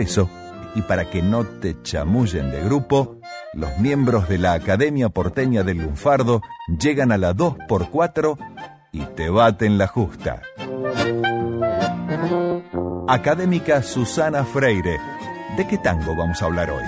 Por eso, y para que no te chamullen de grupo, los miembros de la Academia Porteña del Lunfardo llegan a la 2x4 y te baten la justa. Académica Susana Freire, ¿de qué tango vamos a hablar hoy?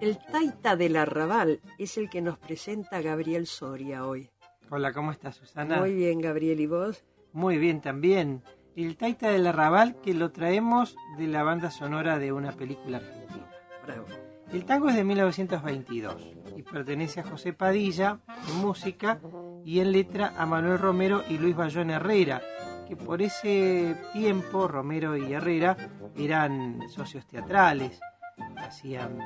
El Taita del Arrabal es el que nos presenta Gabriel Soria hoy. Hola, ¿cómo estás, Susana? Muy bien, Gabriel, ¿y vos? Muy bien también. El Taita del Arrabal que lo traemos de la banda sonora de una película argentina. Bravo. El tango es de 1922 y pertenece a José Padilla en música y en letra a Manuel Romero y Luis Bayón Herrera, que por ese tiempo Romero y Herrera eran socios teatrales, hacían,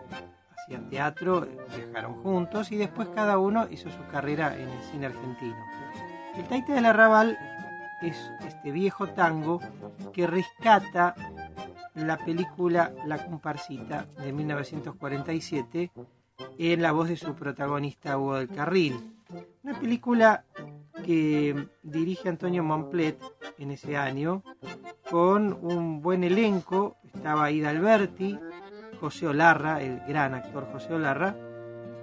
hacían teatro, viajaron juntos y después cada uno hizo su carrera en el cine argentino. El Taita del Arrabal es este viejo tango que rescata la película La comparsita de 1947 en la voz de su protagonista Hugo del Carril. Una película que dirige Antonio Montplet en ese año con un buen elenco. Estaba Ida Alberti, José Olarra, el gran actor José Olarra,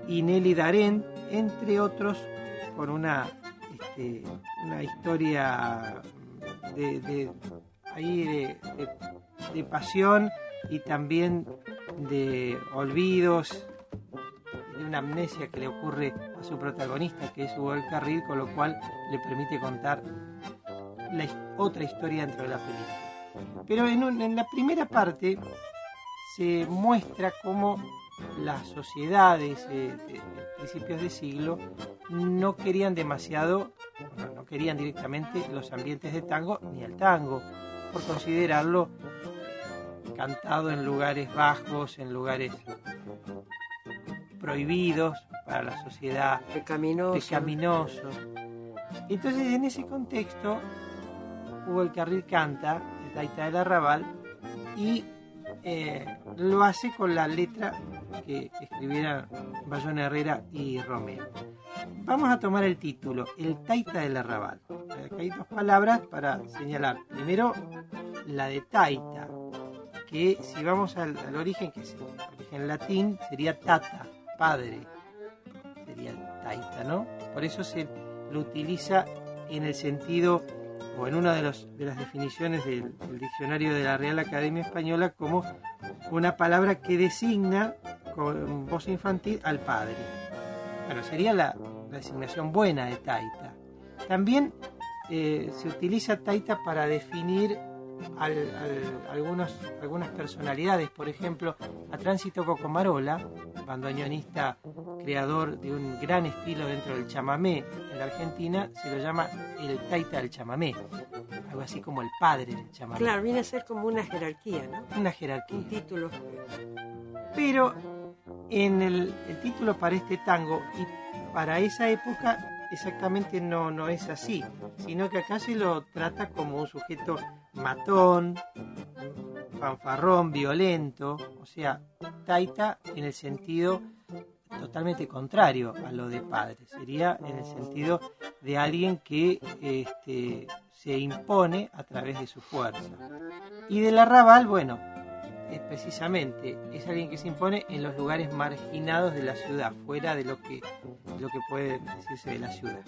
y Nelly Darén, entre otros, con una, este, una historia de, ahí de, pasión y también de olvidos, de una amnesia que le ocurre a su protagonista, que es Hugo Carril, con lo cual le permite contar la otra historia dentro de la película. Pero en, la primera parte se muestra cómo las sociedades eh, de, principios de siglo no querían demasiado, no, no querían directamente los ambientes de tango ni el tango, por considerarlo cantado en lugares bajos, en lugares prohibidos para la sociedad, pecaminoso. pecaminoso. Entonces, en ese contexto, Hugo el Carril canta el Taita del Arrabal y eh, lo hace con la letra que escribieran Bayón Herrera y Romero. Vamos a tomar el título, El Taita del Arrabal. Acá hay dos palabras para señalar. Primero, la de Taita, que si vamos al, origen, que es el origen latín, sería tata, padre. Sería taita, ¿no? Por eso se lo utiliza en el sentido, o en una de, los, de las definiciones del, diccionario de la Real Academia Española, como una palabra que designa con voz infantil al padre. Bueno, sería la, designación buena de taita. También eh, se utiliza taita para definir al, al, algunos, algunas personalidades, por ejemplo, a Tránsito Cocomarola, bandoneonista creador de un gran estilo dentro del chamamé en la Argentina, se lo llama el taita del chamamé, algo así como el padre del chamamé. Claro, viene a ser como una jerarquía, ¿no? Una jerarquía. Un título. Pero en el, título para este tango y para esa época exactamente no, no es así, sino que acá se lo trata como un sujeto matón, fanfarrón, violento, o sea, taita en el sentido totalmente contrario a lo de padre, sería en el sentido de alguien que este, se impone a través de su fuerza. Y del arrabal, bueno, es precisamente es alguien que se impone en los lugares marginados de la ciudad, fuera de lo que, lo que puede decirse de la ciudad.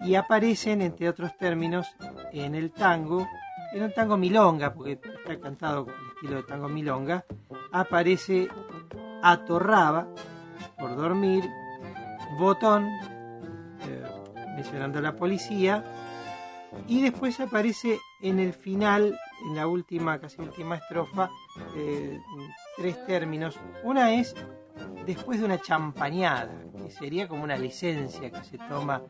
Y aparecen, entre otros términos, en el tango, en un tango milonga, porque está cantado con el estilo de tango milonga, aparece Atorraba, por dormir, Botón, eh, mencionando a la policía, y después aparece en el final, en la última, casi última estrofa, eh, tres términos. Una es después de una champañada, que sería como una licencia que se toma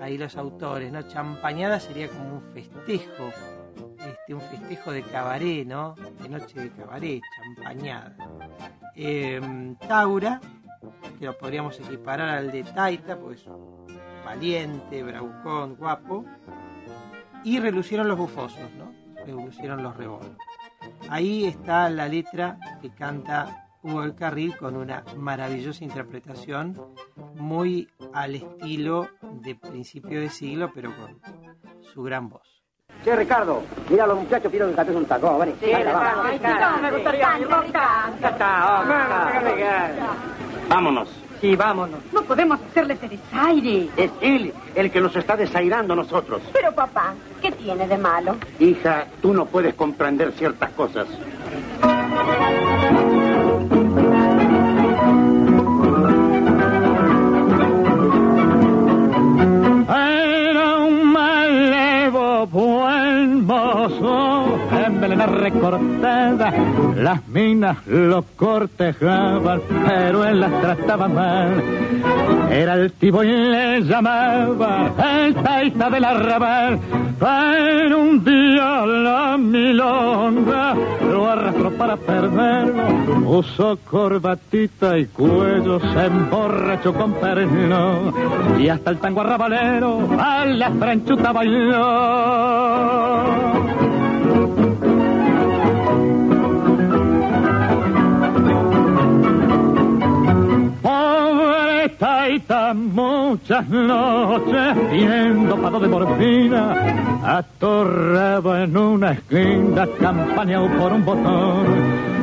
ahí los autores, ¿no? Champañada sería como un festejo, este, un festejo de cabaret, ¿no? de noche de cabaret, champañada. Em, Taura, que lo podríamos equiparar al de Taita, pues valiente, bravucón, guapo. Y relucieron los bufosos, ¿no? Relucieron los rebolos. Ahí está la letra que canta Hugo del Carril con una maravillosa interpretación, muy al estilo de principio de siglo, pero con su gran voz. Che, Ricardo, mira a los muchachos pidieron que cantes un taco, vení. Sí, Ricardo, Ricardo. Me gustaría. Vámonos. Sí, vámonos. No podemos hacerle ese desaire. Es él el que nos está desairando a nosotros. Pero papá, ¿qué tiene de malo? Hija, tú no puedes comprender ciertas cosas. Las minas lo cortejaban, pero él las trataba mal. Era el tibo y le llamaba el taita del arrabal, pero un día la milonga lo arrastró para perderlo, usó corbatita y cuello, se emborrachó con perno, y hasta el tango arrabalero a la franchuta bailó. Muchas noches viendo pado de morfina, atorrado en una esquina, campañado por un botón.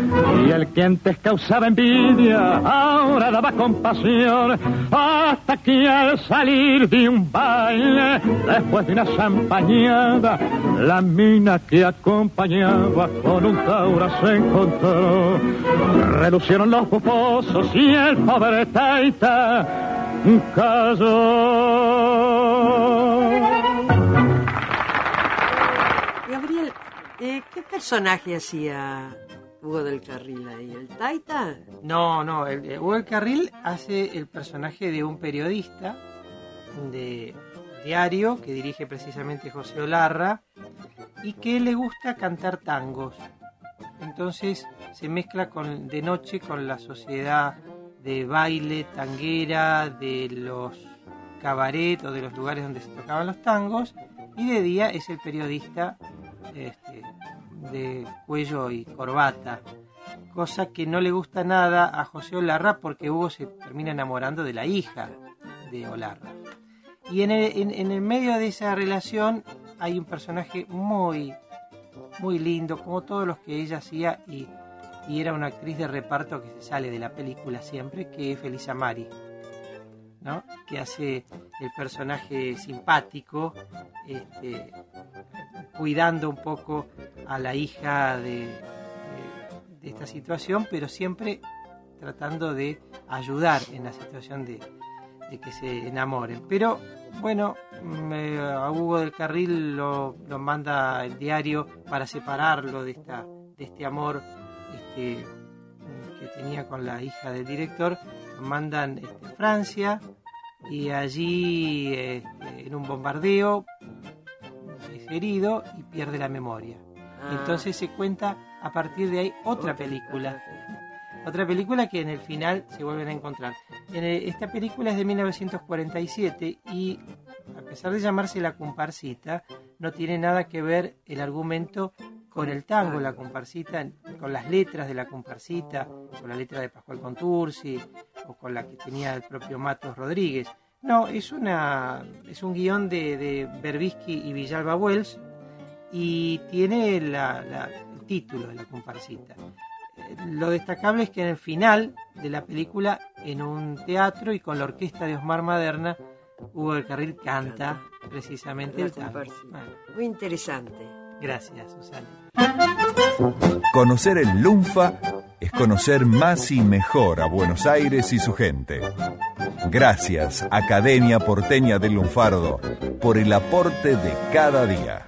Y el que antes causaba envidia, ahora daba compasión, hasta que al salir de un baile, después de una champañada, la mina que acompañaba con un taura se encontró. Relucieron los puposos y el pobre Taita cayó. Gabriel, eh, ¿qué personaje hacía Hugo del Carril ahí? ¿El Taita? No, no, el, el Hugo del Carril hace el personaje de un periodista de diario que dirige precisamente José Olarra y que le gusta cantar tangos. Entonces se mezcla con, de noche con la sociedad de baile, tanguera, de los cabaret o de los lugares donde se tocaban los tangos y de día es el periodista este, de cuello y corbata, cosa que no le gusta nada a José Olarra porque Hugo se termina enamorando de la hija de Olarra. Y en el, en- en el medio de esa relación hay un personaje muy, muy lindo, como todos los que ella hacía, y, y era una actriz de reparto que se sale de la película siempre, que es Felisa Mari, ¿no? que hace el personaje simpático, este, cuidando un poco a la hija de, esta situación, pero siempre tratando de ayudar en la situación de, de que se enamoren. Pero bueno, me- a Hugo del Carril lo, lo manda el diario para separarlo de, esta, de este amor este, que tenía con la hija del director. Lo mandan este, a Francia y allí este, en un bombardeo es herido y pierde la memoria. Ah. Entonces se cuenta a partir de ahí otra película. Otra película que en el final se vuelven a encontrar. En el- esta película es de 1947 y a pesar de llamarse La comparsita, no tiene nada que ver el argumento con el tango, la comparsita, con las letras de la comparsita, con la letra de Pascual Contursi o con la que tenía el propio Matos Rodríguez. No, es, una, es un guion de, de Berbisky y Villalba Wells y tiene la- la- el título de la comparsita. Eh, Lo destacable es que en el final de la película, en un teatro y con la orquesta de Osmar Maderna, Hugo del Carril canta precisamente La el tango. comparsita. Bueno, Muy interesante. Gracias, Susana. Conocer el Lunfa es conocer más y mejor a Buenos Aires y su gente. Gracias, Academia Porteña del Lunfardo, por el aporte de cada día.